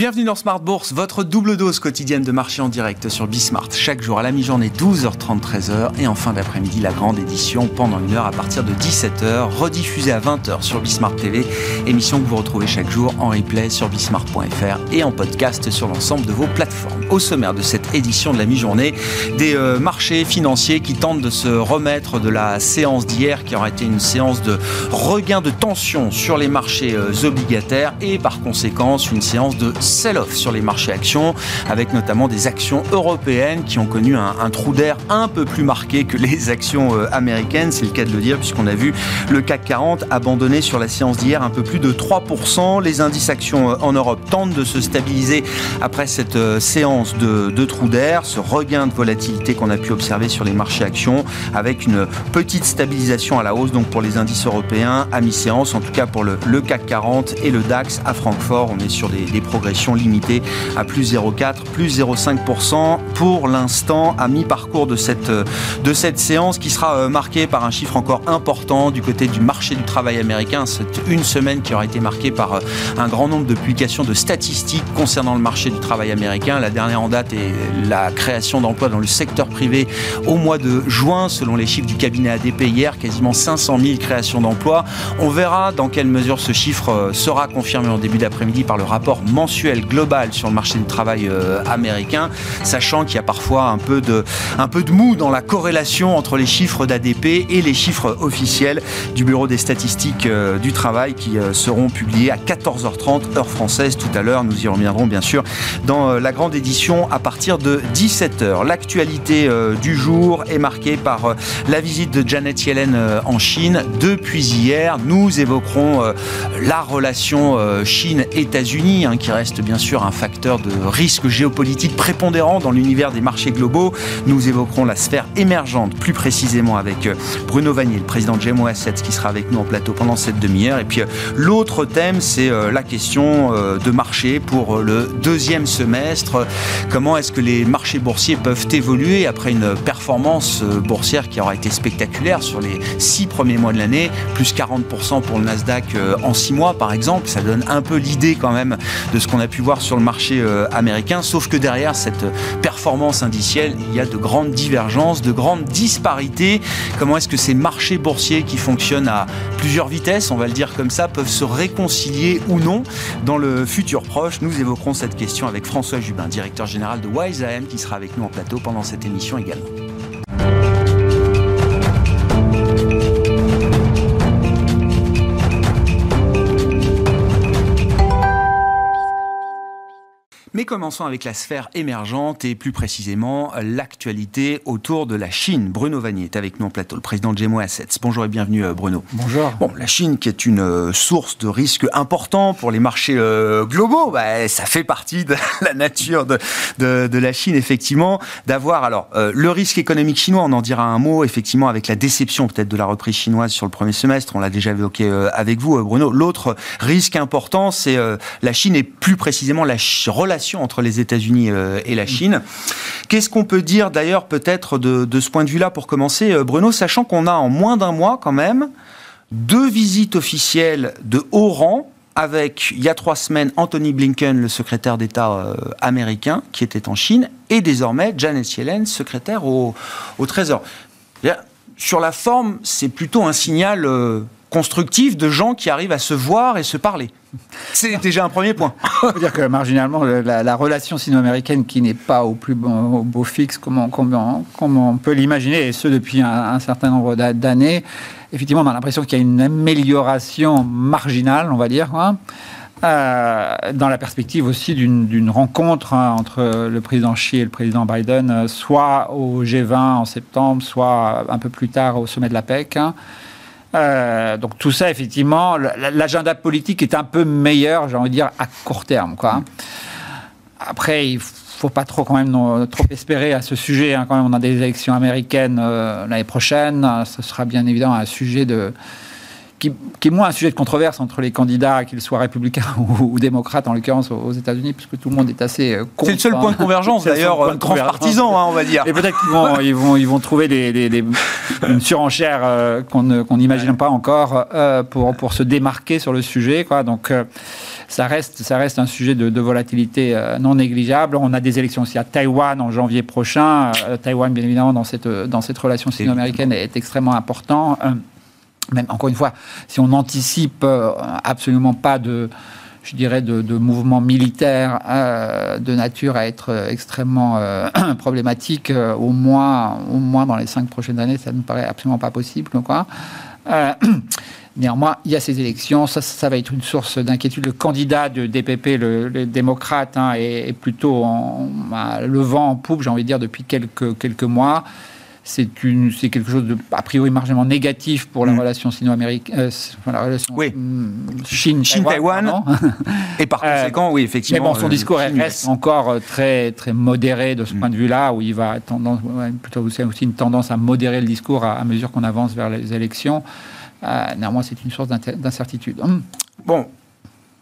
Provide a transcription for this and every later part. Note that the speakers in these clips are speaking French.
Bienvenue dans Smart Bourse, votre double dose quotidienne de marché en direct sur Bismart. Chaque jour à la mi-journée, 12h30, 13h. Et en fin d'après-midi, la grande édition pendant une heure à partir de 17h, rediffusée à 20h sur Bismart TV. Émission que vous retrouvez chaque jour en replay sur bismart.fr et en podcast sur l'ensemble de vos plateformes. Au sommaire de cette édition de la mi-journée, des euh, marchés financiers qui tentent de se remettre de la séance d'hier, qui aura été une séance de regain de tension sur les marchés euh, obligataires et par conséquent une séance de sell-off sur les marchés actions, avec notamment des actions européennes qui ont connu un, trou d'air un peu plus marqué que les actions euh, américaines, c'est le cas de le dire, puisqu'on a vu le CAC 40 abandonner sur la séance d'hier un peu plus de 3%. Les indices actions euh, en Europe tentent de se stabiliser après cette euh, séance de, trou d'air, ce regain de volatilité qu'on a pu observer sur les marchés actions, avec une petite stabilisation à la hausse donc pour les indices européens à mi-séance, en tout cas pour le, CAC 40 et le DAX à Francfort. On est sur des progressions limitée à plus 0,4, plus 0,5% pour l'instant à mi-parcours de cette, de cette séance qui sera euh, marquée par un chiffre encore important du côté du marché du travail américain. C'est une semaine qui aura été marquée par euh, un grand nombre de publications de statistiques concernant le marché du travail américain. La dernière en date est la création d'emplois dans le secteur privé au mois de juin, selon les chiffres du cabinet ADP hier, quasiment 500 000 créations d'emplois. On verra dans quelle mesure ce chiffre euh, sera confirmé en début d'après-midi par le rapport mensuel globale sur le marché du travail euh, américain, sachant qu'il y a parfois un peu, de, un peu de mou dans la corrélation entre les chiffres d'ADP et les chiffres officiels du Bureau des statistiques euh, du travail qui euh, seront publiés à 14h30 heure française tout à l'heure. Nous y reviendrons bien sûr dans la grande édition à partir de 17h. L'actualité du jour est marquée par la visite de Janet Yellen en Chine. Depuis hier, nous évoquerons la relation Chine-États-Unis hein, qui reste bien sûr un facteur de risque géopolitique prépondérant dans l'univers des marchés globaux. Nous évoquerons la sphère émergente plus précisément avec euh, Bruno Vanier, le président de GMO Assets, qui sera avec nous en plateau pendant cette demi-heure. Et puis euh, l'autre thème, c'est euh, la question de marché pour le deuxième semestre. Comment est-ce que les marchés boursiers peuvent évoluer après une performance boursière qui aura été spectaculaire sur les six premiers mois de l'année, plus 40% pour le Nasdaq en six mois par exemple. Ça donne un peu l'idée quand même de ce qu'on a pu voir sur le marché euh, américain, sauf que derrière cette performance indicielle, il y a de grandes divergences, de grandes disparités. Comment est-ce que ces marchés boursiers qui fonctionnent à plusieurs vitesses, on va le dire comme ça, peuvent se réconcilier ou non? Dans le futur proche Nous évoquerons cette question avec François Jubin, directeur général de Wise AM, qui sera avec nous en plateau pendant cette émission également. Commençons avec la sphère émergente et plus précisément l'actualité autour de la Chine. Bruno Vanier est avec nous en plateau, le président de Gemo Assets. Bonjour et bienvenue euh, Bruno. Bonjour. Bon, la Chine qui est une euh, source de risque important pour les marchés euh, globaux, bah, ça fait partie de la nature de, de, la Chine effectivement d'avoir alors le risque économique chinois, on en dira un mot effectivement avec la déception peut-être de la reprise chinoise sur le premier semestre, on l'a déjà évoqué avec vous Bruno. L'autre risque important, c'est la Chine et plus précisément la relation entre les États-Unis euh, et la Chine. Qu'est-ce qu'on peut dire d'ailleurs peut-être de, ce point de vue-là pour commencer, euh, Bruno, sachant qu'on a en moins d'un mois quand même deux visites officielles de haut rang avec, il y a trois semaines, Anthony Blinken, le secrétaire d'État euh, américain, qui était en Chine, et désormais Janet Yellen, secrétaire au, Trésor. Sur la forme, c'est plutôt un signal constructif de gens qui arrivent à se voir et se parler. C'est déjà un premier point. On peut dire que marginalement, la, relation sino-américaine qui n'est pas au plus beau fixe comme on, peut l'imaginer, et ce depuis un, certain nombre d'années, effectivement, on a l'impression qu'il y a une amélioration marginale, on va dire. Hein, euh, dans la perspective aussi d'une rencontre hein, entre le président Xi et le président Biden, euh, soit au G20 en septembre, soit un peu plus tard au sommet de la PEC. Hein. Euh, donc tout ça, effectivement, l'agenda politique est un peu meilleur, j'ai envie de dire, à court terme. Après, il faut pas trop quand même trop espérer à ce sujet. Hein. Quand même, on a des élections américaines euh, l'année prochaine. Ce sera bien évidemment un sujet de qui, est moins un sujet de controverse entre les candidats, qu'ils soient républicains ou, démocrates, en l'occurrence aux États-Unis, puisque tout le monde est assez euh, C'est le seul point de convergence, d'ailleurs, euh, transpartisan, hein, on va dire. Et peut-être qu'ils vont, ils vont, ils vont trouver des, une surenchère euh, qu'on n'imagine pas encore pour, pour se démarquer sur le sujet. Quoi. Donc, ça reste, ça reste un sujet de, volatilité non négligeable. On a des élections aussi à Taïwan en janvier prochain. Taïwan, bien évidemment, dans cette, dans cette relation sino-américaine est extrêmement important. Même encore une fois, si on n'anticipe absolument pas de je dirais, de, de euh, nature à être euh, extrêmement euh, problématique, au, moins, au moins dans les cinq prochaines années, ça ne me paraît absolument pas possible. Quoi. Néanmoins, il y a ces élections, ça, ça va être une source d'inquiétude. Le candidat de DPP, le, démocrate, hein, est, plutôt en, le vent en poupe, j'ai envie de dire, depuis quelques, quelques mois c'est quelque chose de a priori marginellement négatif pour la mm. relation sino-américaine, euh, la relation oui. Mm, Chine-Taïwan. et par euh, conséquent, oui, effectivement. Mais bon, son euh, discours reste encore très très modéré de ce mm. point de vue-là, où il va tendance, plutôt aussi une tendance à modérer le discours à, mesure qu'on avance vers les élections. néanmoins, c'est une source d'incertitude. Bon,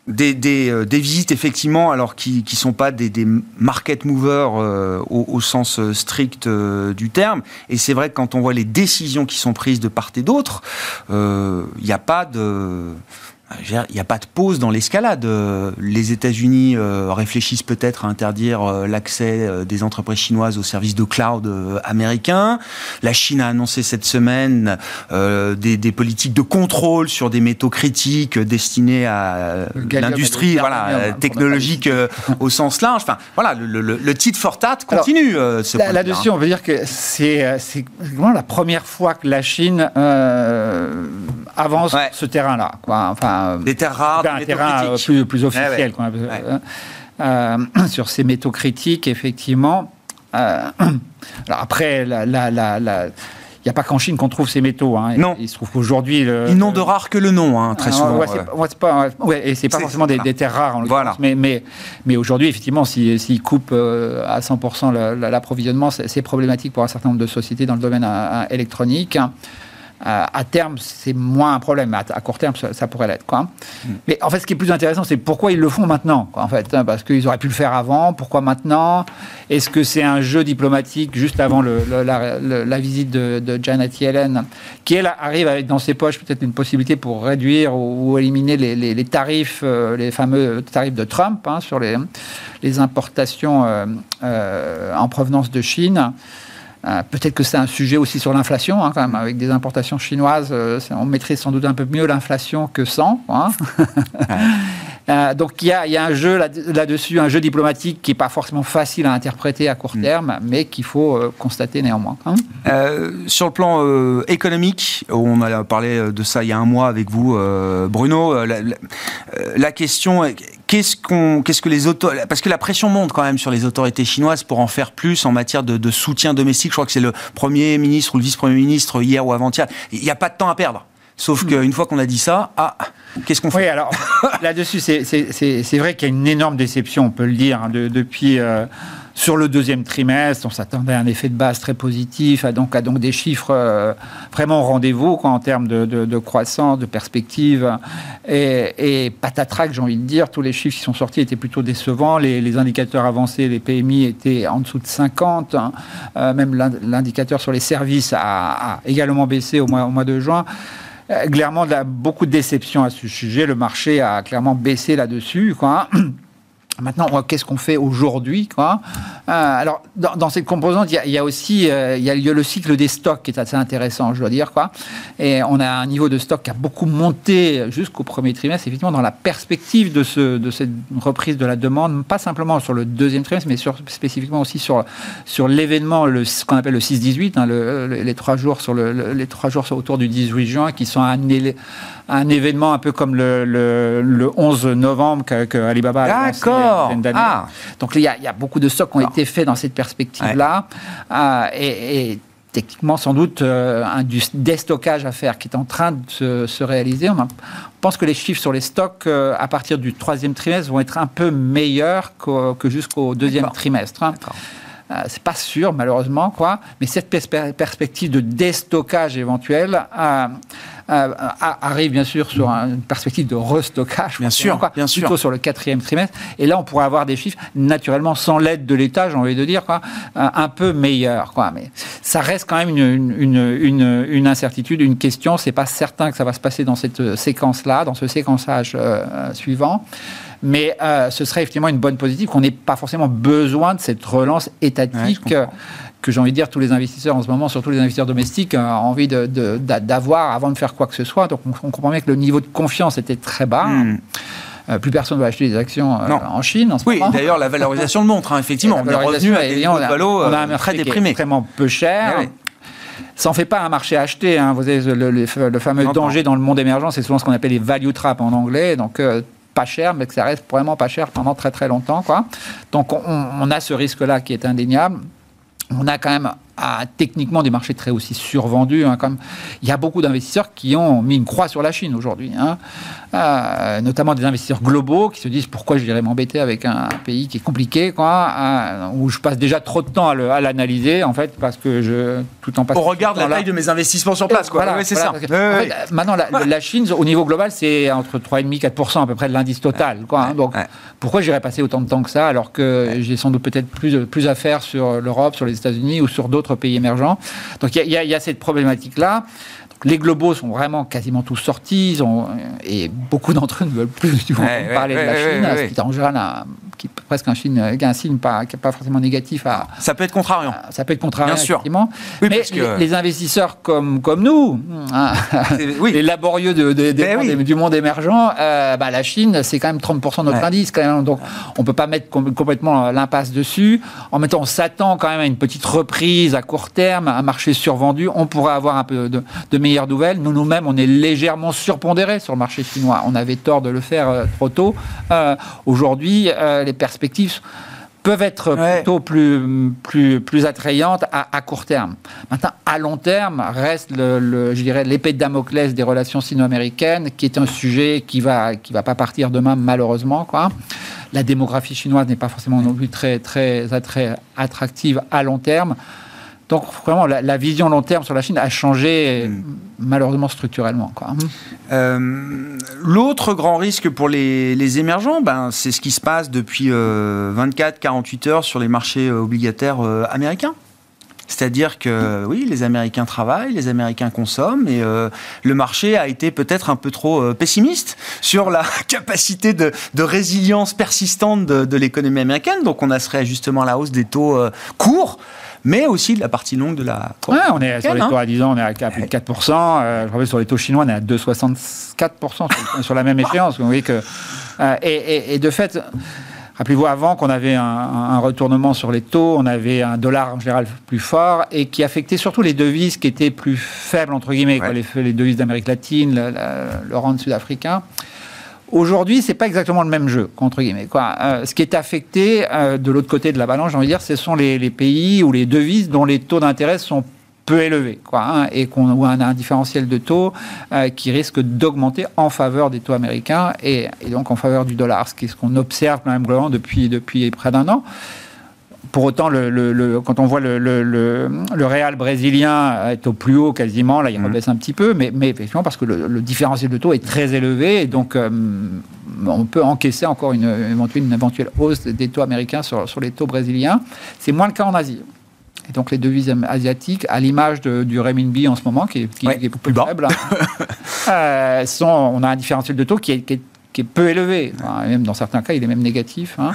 des, euh, des, visites effectivement, alors qui ne sont pas des, des market movers euh, au, au, sens euh, strict du terme. Et c'est vrai que quand on voit les décisions qui sont prises de part et d'autre, il n'y a pas de il n'y a pas de pause dans l'escalade. Les États-Unis euh, réfléchissent peut-être à interdire euh, l'accès euh, des entreprises chinoises aux services de cloud américains. La Chine a annoncé cette semaine des, politiques de contrôle sur des métaux critiques destinés à l'industrie voilà, technologique au sens large. Enfin, voilà, le, le, titre Fortat continue. Là-dessus, on veut dire que c'est vraiment la première fois que la Chine avance ce terrain-là. Enfin, des terres rares, un terrain euh, plus, plus, officiel. Euh, sur ces métaux critiques, effectivement. Euh, alors après, la, la, il n'y a pas qu'en Chine qu'on trouve ces métaux. Hein. Non. Il se trouve qu'aujourd'hui. Ils n'ont de rare que le nom, hein, très souvent. Ouais, pas, et c'est pas forcément des, terres rares, en voilà. Mais, mais, mais aujourd'hui, effectivement, s'ils si, coupent à 100% l'approvisionnement, c'est problématique pour un certain nombre de sociétés dans le domaine électronique à terme, c'est moins un problème. À, à court terme, ça, pourrait l'être. Quoi. Mm. Mais en fait, ce qui est plus intéressant, c'est pourquoi ils le font maintenant. Quoi, en fait, hein, parce qu'ils auraient pu le faire avant. Pourquoi maintenant? Est-ce que c'est un jeu diplomatique juste avant le, la, visite de, Janet Yellen, qui elle arrive avec dans ses poches peut-être une possibilité pour réduire ou, éliminer les, tarifs, euh, les fameux tarifs de Trump hein, sur les, les importations euh, euh, en provenance de Chine? Euh, peut-être que c'est un sujet aussi sur l'inflation, hein, quand même, avec des importations chinoises, euh, on mettrait sans doute un peu mieux l'inflation que sans. Hein. Euh, donc il y, a, un jeu là-dessus, un jeu diplomatique qui n'est pas forcément facile à interpréter à court mm. terme, mais qu'il faut constater néanmoins. Hein. sur le plan économique, on a parlé de ça il y a un mois avec vous, Bruno, la, la question Qu'est-ce qu'on, qu'est-ce que les autorités, parce que la pression monte quand même sur les autorités chinoises pour en faire plus en matière de, soutien domestique. Je crois que c'est le premier ministre ou le vice-premier ministre hier ou avant-hier. Il n'y a pas de temps à perdre. Sauf hmm. qu'une fois qu'on a dit ça, ah, qu'est-ce qu'on fait? Oui, alors là-dessus, c'est vrai qu'il y a une énorme déception, on peut le dire, hein, depuis. Euh, sur le deuxième trimestre, on s'attendait à un effet de base très positif, à donc, à donc des chiffres euh, vraiment au rendez-vous en termes de, croissance, de perspective. Et, patatrac, j'ai envie de dire, tous les chiffres qui sont sortis étaient plutôt décevants. Les, indicateurs avancés, les PMI étaient en dessous de 50. Hein. Euh, même l'indicateur sur les services a, également baissé au mois, de juin euh, clairement beaucoup de déception à ce sujet. Le marché a clairement baissé là-dessus. Maintenant, qu'est-ce qu'on fait aujourd'hui quoi euh, Alors, dans, cette composante, il y, a aussi euh, il y a le cycle des stocks qui est assez intéressant, je dois dire. Quoi. Et on a un niveau de stock qui a beaucoup monté jusqu'au premier trimestre, effectivement, dans la perspective de, ce, de cette reprise de la demande, pas simplement sur le deuxième trimestre, mais spécifiquement aussi sur, sur l'événement, ce qu'on appelle le 6-18, hein, les trois jours sur le, les trois jours autour du 18 juin, qui sont un, événement un peu comme le, le, 11 novembre que, Alibaba a D'accord. Ah. Donc il y, a, il y, a beaucoup de stocks qui ont été faits dans cette perspective-là. Euh, et, techniquement, sans doute, euh, un du déstockage à faire qui est en train de se, réaliser. On, pense que les chiffres sur les stocks euh, à partir du troisième trimestre vont être un peu meilleurs que, que jusqu'au deuxième trimestre. Hein. Euh, c'est pas sûr, malheureusement, quoi. Mais cette perspective de déstockage éventuel euh, euh, arrive bien sûr sur une perspective de restockage. Bien sûr, quoi, bien plutôt sur le quatrième trimestre. Et là, on pourrait avoir des chiffres, naturellement, sans l'aide de l'État, j'ai envie de dire, quoi, un peu meilleurs, quoi. Mais ça reste quand même une, une, une, une incertitude, une question. C'est pas certain que ça va se passer dans cette séquence-là, dans ce séquençage suivant. Mais euh, ce serait effectivement une bonne positive qu'on n'ait pas forcément besoin de cette relance étatique. Que j'ai envie de dire, tous les investisseurs en ce moment, surtout les investisseurs domestiques, ont envie d'avoir avant de faire quoi que ce soit. Donc on, comprend bien que le niveau de confiance était très bas. Hmm. Euh, plus personne ne va acheter des actions euh, en Chine en ce oui, d'ailleurs, la valorisation le montre, hein, effectivement. On est revenu à des on a, un très déprimé. extrêmement peu cher. Eh ça n'en fait pas un marché acheté. Hein. Vous avez le, fameux danger dans le monde émergent, c'est souvent ce qu'on appelle les value traps en anglais. Donc, euh, pas cher, mais que ça reste vraiment pas cher pendant très très longtemps. Quoi. Donc, on, on a ce risque-là qui est indéniable. On a quand même à techniquement des marchés très aussi survendus. Hein, il y a beaucoup d'investisseurs qui ont mis une croix sur la Chine aujourd'hui, hein. Euh, notamment des investisseurs globaux qui se disent pourquoi je dirais m'embêter avec un, pays qui est compliqué, quoi, euh, où je passe déjà trop de temps à l'analyser en fait parce que je tout en passant. On regarde la taille de mes investissements sur place, quoi. c'est ça. maintenant, la, Chine au niveau global, c'est entre 3,5 4 à peu près de l'indice total, quoi. Hein. donc pourquoi j'irais passer autant de temps que ça alors que j'ai sans doute peut-être plus plus à faire sur l'Europe, sur les États-Unis ou sur d'autres pays émergents? Donc il y, y, a cette problématique-là. Les globaux sont vraiment quasiment tous sortis, ils ont, et beaucoup d'entre eux ne veulent plus du parler de la Chine, ce qui est en général un, qui presque un, signe, un signe pas, pas forcément négatif à. Ça peut être contrariant. ça peut être contrariant, Bien sûr. mais les, investisseurs comme, comme nous, hein, les laborieux de, ben du monde émergent, euh, bah, la Chine, c'est quand même 30% de notre indice. Quand même, donc, on ne peut pas mettre complètement l'impasse dessus. En temps, on s'attend quand même à une petite reprise à court terme, un marché survendu. On pourrait avoir un peu de, de meilleures nouvelles. Nous, nous-mêmes, on est légèrement surpondérés sur le marché chinois. On avait tort de le faire euh, trop tôt. Euh, aujourd'hui, les perspectives peuvent être plutôt plus, plus, plus attrayantes à, court terme. Maintenant, à long terme, reste, le, je dirais, l'épée de Damoclès des relations sino-américaines, qui est un sujet qui va, qui va pas partir demain, malheureusement. Quoi. La démographie chinoise n'est pas forcément non plus très, très, très attractive à long terme. Donc vraiment, la, vision long terme sur la Chine a changé hmm. malheureusement structurellement. Euh, l'autre grand risque pour les, émergents, ben, c'est ce qui se passe depuis 24-48 euh, heures sur les marchés euh, obligataires américains. C'est-à-dire que oui, les Américains travaillent, les Américains consomment, et le marché a été peut-être un peu trop pessimiste sur la capacité de, résilience persistante de, de l'économie américaine. Donc on a ce réajustement à la hausse des taux courts mais aussi de la partie longue de la. Ouais, on est sur les taux à 10 ans, on est à plus de 4%. Euh, je rappelle, sur les taux chinois, on est à 2,64% sur, la même échéance. Vous voyez que, euh, et, de fait. Rappelez-vous, avant qu'on avait un, retournement sur les taux, on avait un dollar en général plus fort et qui affectait surtout les devises qui étaient plus faibles, entre guillemets, les, les, devises d'Amérique latine, le, le rand sud-africain. Aujourd'hui, c'est pas exactement le même jeu, entre guillemets. Quoi. Euh, ce qui est affecté euh, de l'autre côté de la balance, j'ai envie de dire, ce sont les, pays ou les devises dont les taux d'intérêt sont peu élevés, quoi, hein, et qu'on a un, différentiel de taux euh, qui risque d'augmenter en faveur des taux américains et, donc en faveur du dollar, ce qu'on observe quand même depuis, depuis près d'un an pour autant, le, quand on voit le, le, Real brésilien est au plus haut quasiment, là il rebaisse mmh. un petit peu, mais, mais effectivement parce que le, différentiel de taux est très élevé, et donc euh, on peut encaisser encore une, une éventuelle hausse des taux américains sur, sur les taux brésiliens. C'est moins le cas en Asie. Et donc les devises asiatiques, à l'image du renminbi en ce moment, qui est, qui, est plus, faible, hein, euh, sont, on a un différentiel de taux qui est, qui est, peu élevé. même dans certains cas, il est même négatif. Hein.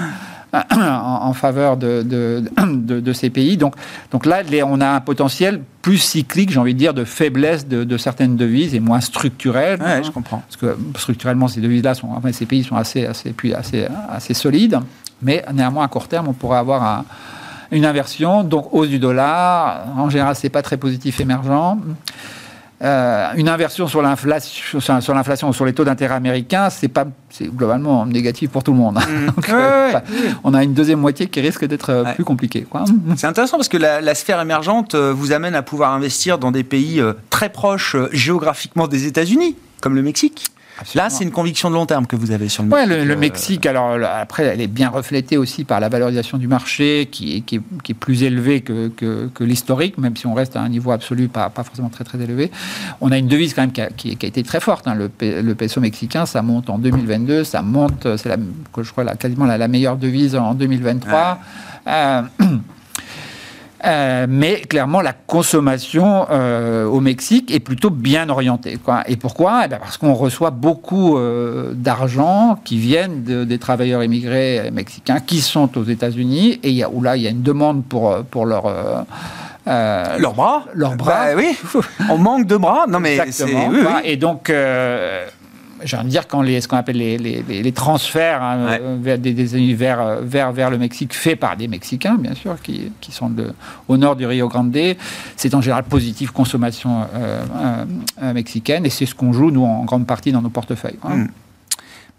En, faveur de, de, ces pays. Donc, donc là, on a un potentiel plus cyclique, j'ai envie de dire, de faiblesse de, certaines devises et moins structurel. Ouais, je comprends. Parce que structurellement, ces devises-là, sont, enfin, ces pays sont assez, assez, assez, assez solides. Mais néanmoins, à court terme, on pourrait avoir une inversion, donc hausse du dollar. En général, c'est pas très positif émergent. Euh, une inversion sur l'inflation, sur l'inflation ou sur les taux d'intérêt américains, c'est pas, c'est globalement négatif pour tout le monde. Mmh. Euh, on a une deuxième moitié qui risque d'être euh, plus compliquée. C'est intéressant parce que la, sphère émergente vous amène à pouvoir investir dans des pays très proches géographiquement des États-Unis, comme le Mexique. Là, c'est une conviction de long terme que vous avez sur le Mexique. Oui, le, Mexique, alors après, elle est bien reflétée aussi par la valorisation du marché qui est, qui est, plus élevée que, que, l'historique, même si on reste à un niveau absolu pas, pas forcément très très élevé. On a une devise quand même qui a, qui a été très forte. Hein. Le, le, peso mexicain, ça monte en 2022, ça monte, c'est je crois quasiment la, meilleure devise en 2023. Euh, mais clairement, la consommation euh, au Mexique est plutôt bien orientée. Quoi. Et pourquoi? Eh ben, Parce qu'on reçoit beaucoup euh, d'argent qui viennent des travailleurs immigrés mexicains qui sont aux États-Unis et y a, où là, il y a une demande pour, pour leur. Euh, leurs bras? Leurs bras. Bah oui, on manque de bras. Non mais Exactement. Oui, oui. Et donc, j'ai envie de dire, quand les, ce qu'on appelle les, les, transferts hein, vers, des, des, vers, vers, vers, le Mexique faits par des Mexicains, bien sûr, qui, qui sont de, au nord du Rio Grande, c'est en général positif consommation euh, euh, mexicaine et c'est ce qu'on joue, nous, en grande partie dans nos portefeuilles. Hein. Mm.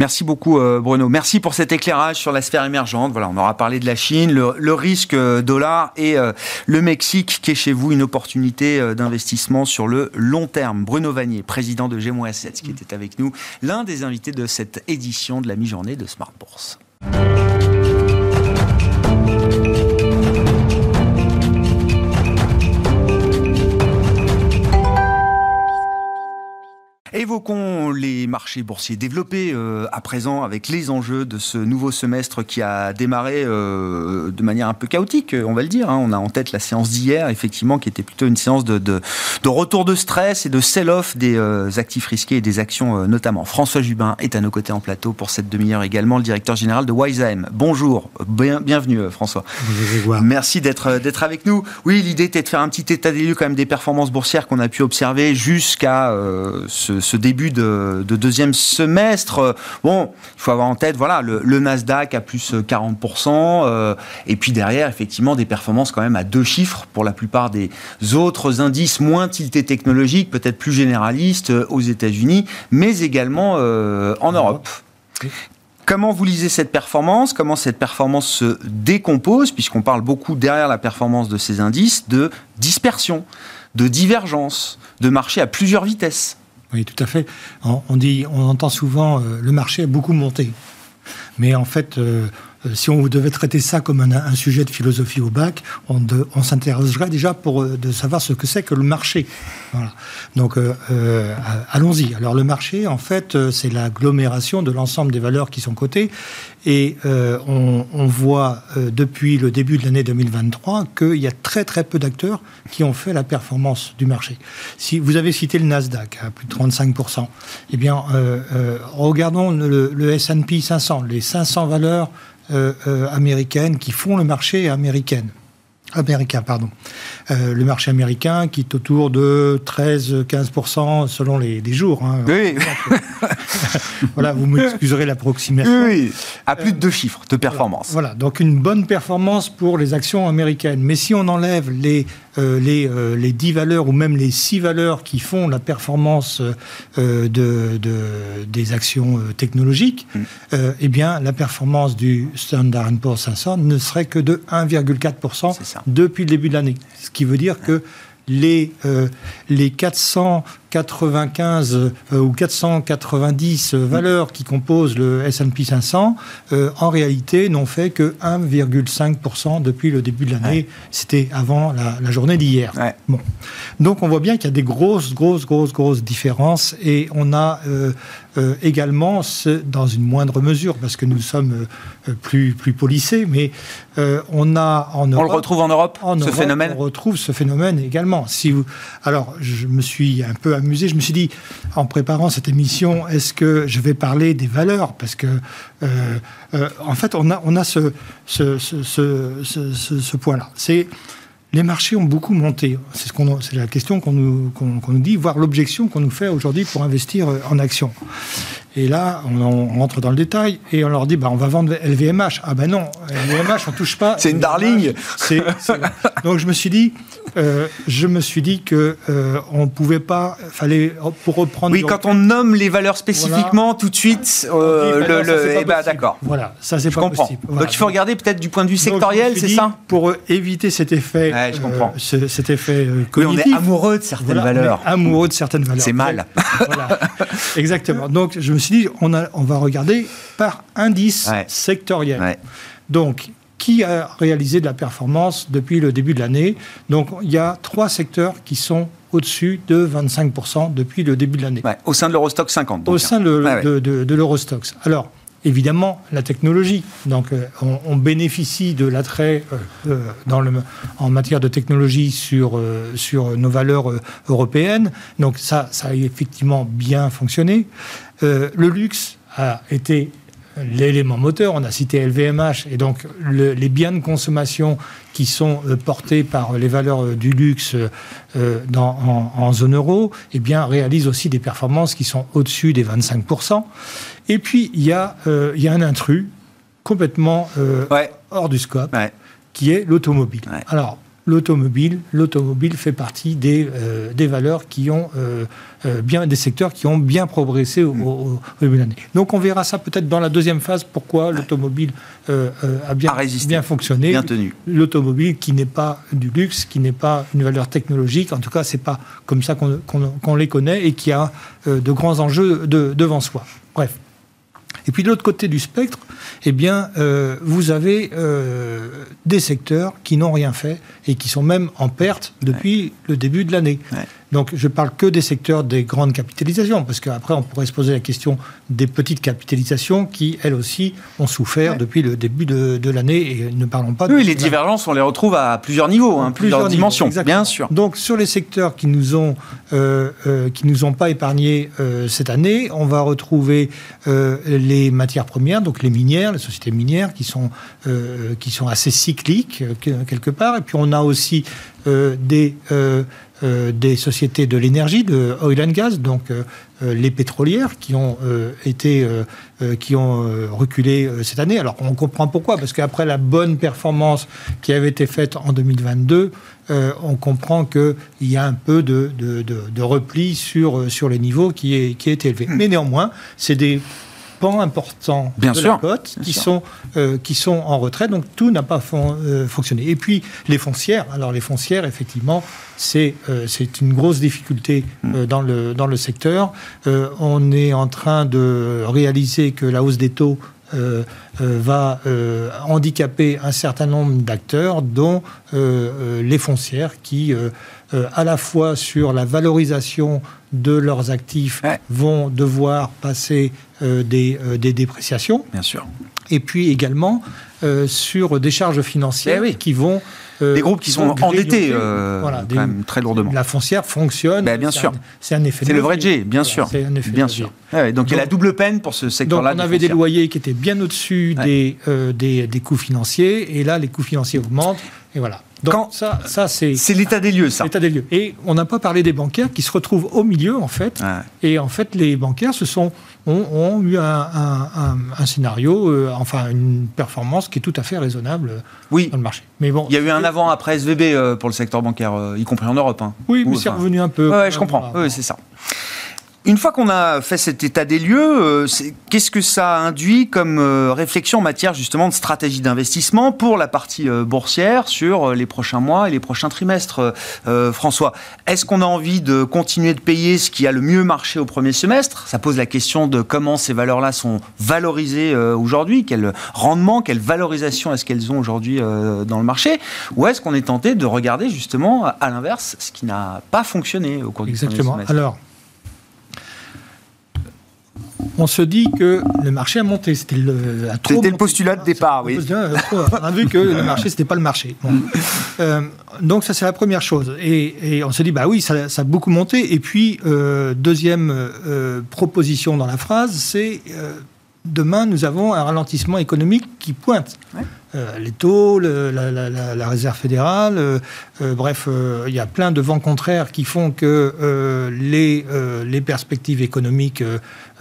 Merci beaucoup euh, Bruno. Merci pour cet éclairage sur la sphère émergente. Voilà, on aura parlé de la Chine, le, risque euh, dollar et euh, le Mexique qui est chez vous une opportunité d'investissement sur le long terme. Bruno Vanier, président de Gemo Assets, qui était avec nous, l'un des invités de cette édition de la mi-journée de Smart Bourse. Évoquons les marchés boursiers développés euh, à présent avec les enjeux de ce nouveau semestre qui a démarré euh, de manière un peu chaotique, on va le dire. Hein. On a en tête la séance d'hier, effectivement, qui était plutôt une séance de, de, de retour de stress et de sell-off des euh, actifs risqués et des actions notamment. François Jubin est à nos côtés en plateau pour cette demi-heure également, le directeur général de Wiseheim. Bonjour, bienvenue François. Bonjour Merci d'être d'être avec nous. Oui, l'idée était de faire un petit état des lieux quand même des performances boursières qu'on a pu observer jusqu'à ce ce début de, deuxième semestre. Bon, il faut avoir en tête, voilà, le, Nasdaq à plus 40%, euh, et puis derrière, effectivement, des performances quand même à deux chiffres pour la plupart des autres indices moins tiltés technologiques, peut-être plus généralistes euh, aux États-Unis, mais également euh, en Europe. Comment vous lisez cette performance? Comment cette performance se décompose? Puisqu'on parle beaucoup derrière la performance de ces indices de dispersion, de divergence, de marché à plusieurs vitesses. Oui, tout à fait. On, dit, on entend souvent euh, le marché a beaucoup monté. Mais en fait, euh, si on devait traiter ça comme un, sujet de philosophie au bac, on, on déjà pour euh, de savoir ce que c'est que le marché. Donc, euh, allons-y. Alors, le marché, en fait, c'est l'agglomération de l'ensemble des valeurs qui sont cotées. Et on, voit depuis le début de l'année 2023 qu'il y a très très peu d'acteurs qui ont fait la performance du marché. Si vous avez cité le Nasdaq à plus de 35%, eh bien, regardons le, S&P 500, les 500 valeurs euh, euh, américaines qui font le marché américain. Américain, pardon. Euh, le marché américain qui est autour de 13-15% selon les, jours. Hein. Oui. voilà, vous m'excuserez l'approximation. Oui, à plus de deux chiffres de performance. Voilà, donc une bonne performance pour les actions américaines. Mais si on enlève les euh, les, euh, les 10 valeurs ou même les 6 valeurs qui font la performance euh, de, des actions technologiques, mm. eh bien, la performance du Standard Poor's 500 ne serait que de 1,4% depuis le début de l'année. Ce qui veut dire que les, les 400 95 euh, ou 490 euh, valeurs qui composent le S&P 500, euh, en réalité, n'ont fait que 1,5% depuis le début de l'année. C'était avant la, journée d'hier. Bon. Donc on voit bien qu'il y a des grosses, grosses, grosses, grosses différences et on a également, dans une moindre mesure, parce que nous sommes plus, plus polissés, mais on a en Europe... On le retrouve en Europe, ce phénomène? On retrouve ce phénomène également. Si vous, alors, je me suis un peu je me suis dit, en préparant cette émission, est-ce que je vais parler des valeurs? Parce que, euh, euh, en fait, on a, on a ce, ce, ce, ce point-là. C'est les marchés ont beaucoup monté. C'est ce la question qu'on nous, nous, dit, voire l'objection qu'on nous fait aujourd'hui pour investir en actions. Et là, on, rentre dans le détail et on leur dit, bah, on va vendre LVMH. Ah ben non, LVMH, on touche pas. C'est une darling. Donc je me suis dit, euh, je me suis dit que euh, on pouvait pas, fallait pour reprendre. Oui, quand on nomme les valeurs spécifiquement, tout de suite, euh, bah le, eh ben, d'accord. Voilà, ça c'est pas comprends. possible. Donc il faut regarder peut-être du point de vue sectoriel, c'est ça Pour éviter cet effet, ouais, je comprends. cet effet cognitif. on est amoureux de certaines valeurs. amoureux de certaines valeurs. C'est mal. voilà. Exactement. Donc je me suis dit, on, a, on va regarder par indice sectoriel. Donc, qui a réalisé de la performance depuis le début de l'année? Donc, il y a trois secteurs qui sont au-dessus de 25% depuis le début de l'année. au sein de l'Eurostox 50. au sein de, de, de, l'Eurostox. Alors, évidemment la technologie. Donc on, bénéficie de l'attrait en matière de technologie sur, nos valeurs européennes. Donc ça, a effectivement bien fonctionné. le luxe a été l'élément moteur. On a cité LVMH et donc les biens de consommation qui sont euh, portés par les valeurs euh, du luxe euh, en, zone euro, eh bien réalisent aussi des performances qui sont au-dessus des 25%. Et puis il y a, il un intrus complètement hors du scope, qui est l'automobile. Alors l'automobile, l'automobile fait partie des, euh, des valeurs qui ont euh, euh, bien des secteurs qui ont bien progressé au, au, début de l'année. Donc on verra ça peut-être dans la deuxième phase pourquoi l'automobile a bien bien fonctionné. Bien tenu. L'automobile qui n'est pas du luxe, qui n'est pas une valeur technologique, en tout cas c'est pas comme ça qu'on les connaît et qui a de grands enjeux de, devant soi. Bref. Et puis de l'autre côté du spectre, eh bien, euh, vous avez euh, des secteurs qui n'ont rien fait et qui sont même en perte depuis le début de l'année. Donc je parle que des secteurs des grandes capitalisations, parce qu'après on pourrait se poser la question des petites capitalisations qui, elles aussi, ont souffert depuis le début de, l'année et ne parlons pas de... Oui, les divergences, on les retrouve à plusieurs niveaux, hein, plusieurs, dimensions, bien sûr. Donc sur les secteurs qui nous ont, euh, euh, qui nous ont pas épargnés euh, cette année, on va retrouver les matières premières, donc les minières, les sociétés minières qui sont, qui sont assez cycliques quelque part, et puis on a aussi des des sociétés de l'énergie, de oil and gas, donc euh, euh, les pétrolières qui ont été, qui ont reculé cette année. Alors on comprend pourquoi, parce qu'après la bonne performance qui avait été faite en 2022, on comprend qu'il y a un peu de, de, repli sur, sur les niveaux qui est, qui est élevé. Mais néanmoins, c'est des importants bien de sûr, la cote qui, sont, euh, qui sont en retrait. Donc tout n'a pas euh, fonctionné. Et puis les foncières. Alors les foncières, effectivement, c'est euh, une grosse difficulté mm. dans, le, dans le secteur. on est en train de réaliser que la hausse des taux va handicaper un certain nombre d'acteurs, dont les foncières, qui, à la fois sur la valorisation de leurs actifs, vont devoir passer euh, euh, des, dépréciations. Bien sûr. Et puis également euh, sur des charges financières eh qui vont des groupes qui sont endettés voilà, quand même très lourdement. La foncière fonctionne. Ben, bien sûr. C'est un effet. C'est le vrai G, bien sûr. C'est un effet bien sûr. donc, il y a la double peine pour ce secteur-là. Donc on avait des loyers qui étaient bien au-dessus des, des, des, coûts financiers, et là les coûts financiers augmentent, et voilà. Donc ça, ça c'est c'est l'état des lieux, ça. L'état des lieux. Et on n'a pas parlé des bancaires qui se retrouvent au milieu en fait. Et en fait, les bancaires se sont ont, eu un, scénario, euh, enfin une performance qui est tout à fait raisonnable oui. dans le marché. Mais bon, il y a eu un avant après SVB euh, pour le secteur bancaire, euh, y compris en Europe. Hein. Oui, mais c'est revenu un peu. Ouais, je comprends. Oui, c'est ça. Une fois qu'on a fait cet état des lieux, euh, qu'est-ce que ça induit comme euh, réflexion en matière justement de stratégie d'investissement pour la partie euh, boursière sur les prochains mois et les prochains trimestres François, est-ce qu'on a envie de continuer de payer ce qui a le mieux marché au premier semestre? Ça pose la question de comment ces valeurs-là sont valorisées aujourd'hui, quel rendement, quelle valorisation est-ce qu'elles ont aujourd'hui dans le marché? Ou est-ce qu'on est tenté de regarder justement à l'inverse ce qui n'a pas fonctionné au cours du premier semestre? Alors, on se dit que le marché a monté. C'était le, le postulat de départ, oui. On a vu que le marché, c'était pas le marché. Euh, donc ça, c'est la première chose. Et, on se dit, bah oui, ça, a beaucoup monté. Et puis, euh, deuxième euh, proposition dans la phrase, c'est demain, nous avons un ralentissement économique qui pointe. Euh, les taux, la, réserve fédérale, euh, euh, bref, il y a plein de vents contraires qui font que les, les, perspectives économiques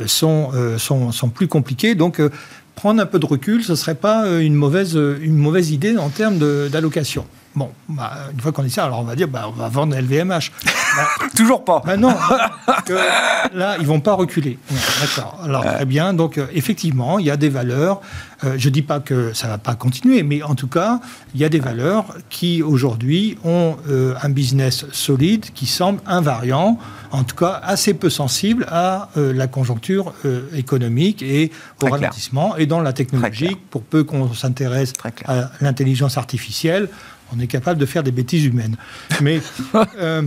sont, sont, sont, plus compliquées. Donc, prendre un peu de recul, ce ne serait pas une mauvaise, une mauvaise idée en termes d'allocation. Bon, bah, une fois qu'on est ça, alors on va dire, bah, on va vendre LVMH. Bah, Toujours pas. Bah non, là, ils vont pas reculer. D'accord. Alors très bien. Donc euh, effectivement, il y a des valeurs. Euh, je dis pas que ça va pas continuer, mais en tout cas, il y a des valeurs qui aujourd'hui ont euh, un business solide, qui semble invariant, en tout cas assez peu sensible à la conjoncture économique et au ralentissement. Et dans la technologie, pour peu qu'on s'intéresse à l'intelligence artificielle on est capable de faire des bêtises humaines. Mais euh,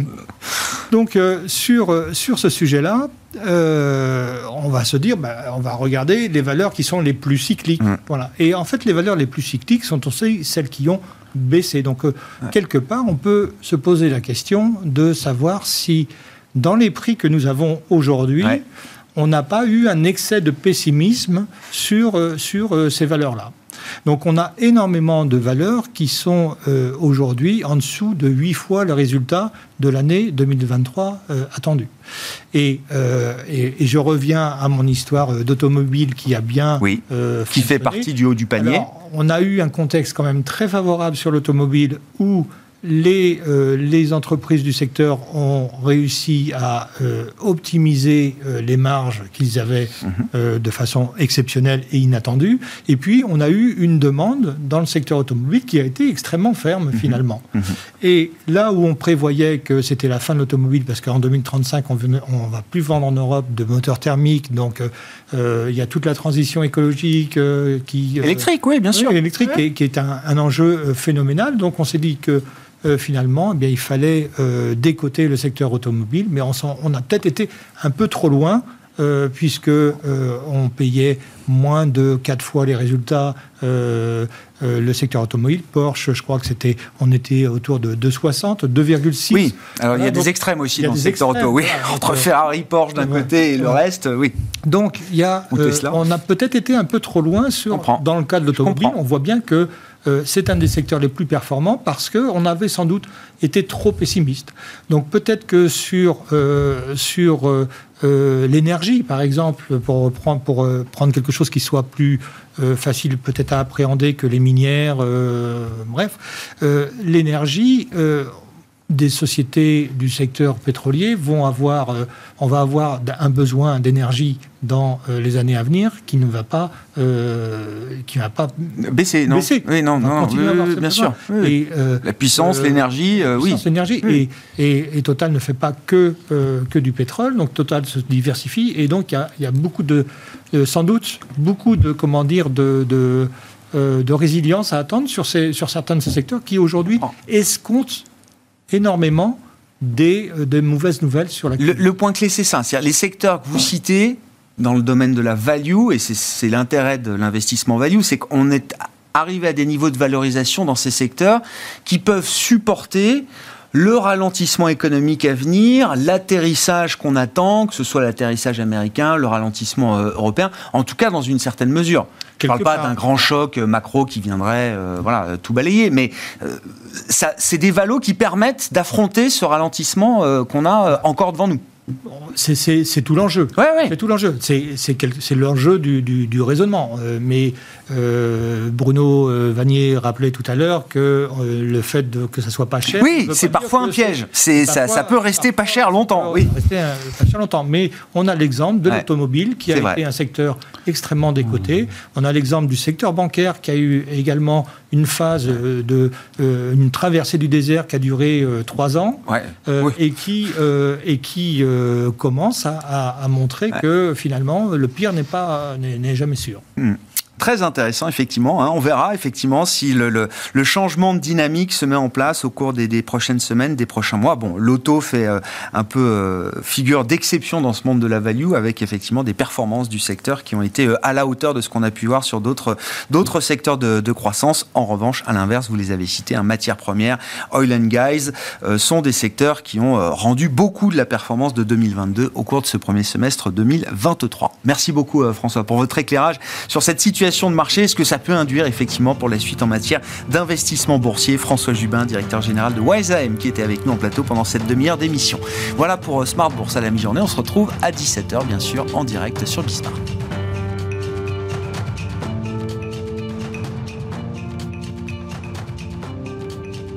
donc euh, sur, sur ce sujet-là, euh, on va se dire, bah, on va regarder les valeurs qui sont les plus cycliques. Mm. Voilà. Et en fait, les valeurs les plus cycliques sont aussi celles qui ont baissé. Donc, euh, quelque part, on peut se poser la question de savoir si, dans les prix que nous avons aujourd'hui, Ouais. on n'a pas eu un excès de pessimisme sur, euh, sur euh, ces valeurs-là. Donc on a énormément de valeurs qui sont euh, aujourd'hui en dessous de 8 fois le résultat de l'année 2023 euh, attendu. Et, euh, et, et je reviens à mon histoire d'automobile qui a bien Oui. Qui fait partie du haut du panier. Alors, on a eu un contexte quand même très favorable sur l'automobile où les, euh, les entreprises du secteur ont réussi à euh, optimiser euh, les marges qu'ils avaient Mhm. de façon exceptionnelle et inattendue. Et puis, on a eu une demande dans le secteur automobile qui a été extrêmement ferme finalement. Mhm. Et là où on prévoyait que c'était la fin de l'automobile, parce qu'en 2035, on ne va plus vendre en Europe de moteurs thermiques, donc il y a toute la transition écologique qui... Électrique, oui, bien sûr. oui, électrique, qui est, qui est un, un enjeu phénoménal. Donc on s'est dit que euh, finalement, eh bien, il fallait euh, décoter le secteur automobile, mais on, a peut-être été un peu trop loin. euh, puisque euh, on payait moins de quatre fois les résultats euh, le secteur automobile Porsche je crois que c'était on était autour de 2,60 2,6 Oui, alors il y a des extrêmes aussi dans le secteur extrêmes, auto. Oui, voilà. entre Ferrari, Porsche d'un côté et le reste, oui. Donc, il y a, on a peut-être été un peu trop loin sur, dans le cas de l'automobile. On voit bien que euh, c'est un des secteurs les plus performants parce qu'on avait sans doute été trop pessimiste. Donc, peut-être que sur, euh, euh, l'énergie, par exemple, pour, prendre, pour prendre quelque chose qui soit plus facile peut-être à appréhender que les minières, bref, l'énergie. Des sociétés du secteur pétrolier vont avoir, euh, on va avoir un besoin d'énergie dans euh, les années à venir qui ne va pas, euh, qui va pas Baisser, non baisser. Oui, non, non, oui, oui, bien sûr. Et, La puissance, l'énergie, oui. puissance, l'énergie. Et, et, et Total ne fait pas que, que du pétrole, donc Total se diversifie, et donc il y a, il y a beaucoup de, sans doute, beaucoup de, comment dire, de, de, de résilience à attendre sur, ces, sur certains de ces secteurs qui aujourd'hui Oh. escomptent énormément des, euh, des mauvaises nouvelles sur la Le, le point clé, c'est ça. C'est-à-dire les secteurs que vous citez dans le domaine de la value, et c'est- c'est l'intérêt de l'investissement value, c'est qu'on est arrivé à des niveaux de valorisation dans ces secteurs qui peuvent supporter le ralentissement économique à venir, l'atterrissage qu'on attend, que ce soit l'atterrissage américain, le ralentissement euh, européen, en tout cas dans une certaine mesure. Je ne parle pas d'un grand choc euh, macro qui viendrait euh, voilà, tout balayer, mais euh, ça- c'est des valos qui permettent d'affronter ce ralentissement euh, qu'on a encore devant nous. C'est- C'est c'est tout l'enjeu. Ouais, ouais. C'est tout l'enjeu. C'est c'est quel- c'est l'enjeu du, du- du raisonnement. Mais euh, Bruno euh, Vanier rappelait tout à l'heure que euh, le fait de, que ça soit pas cher. Oui, c'est parfois un piège. C'est ça, ça peut rester pas cher longtemps. Oui. rester un- pas cher longtemps. Mais on a l'exemple de Ouais. l'automobile qui a été un secteur extrêmement décoté. On a l'exemple du secteur bancaire qui a eu également une phase euh, de une traversée du désert qui a duré trois ans. Ouais. Oui. et qui, et qui commence à, à- à montrer Ouais. que finalement le pire n'est pas n'est n'est jamais sûr. Très intéressant, effectivement. hein. On verra, effectivement, si le, changement de dynamique se met en place au cours des, prochaines semaines, des prochains mois. Bon, l'auto fait euh, un peu euh, figure d'exception dans ce monde de la value, avec effectivement des performances du secteur qui ont été euh, à la hauteur de ce qu'on a pu voir sur d'autres secteurs de, croissance. En revanche, à l'inverse, vous les avez cités, hein, matières premières, oil and euh, sont des secteurs qui ont rendu beaucoup de la performance de 2022 au cours de ce premier semestre 2023. Merci beaucoup, François, pour votre éclairage sur cette situation de marché ce que ça peut induire effectivement pour la suite en matière d'investissement boursier. François Jubin, directeur général de WiseAM, qui était avec nous en plateau pendant cette demi-heure d'émission. Voilà pour euh, Smart Bourse à la mi-journée. On se retrouve à 17h, bien sûr, en direct sur Bismart.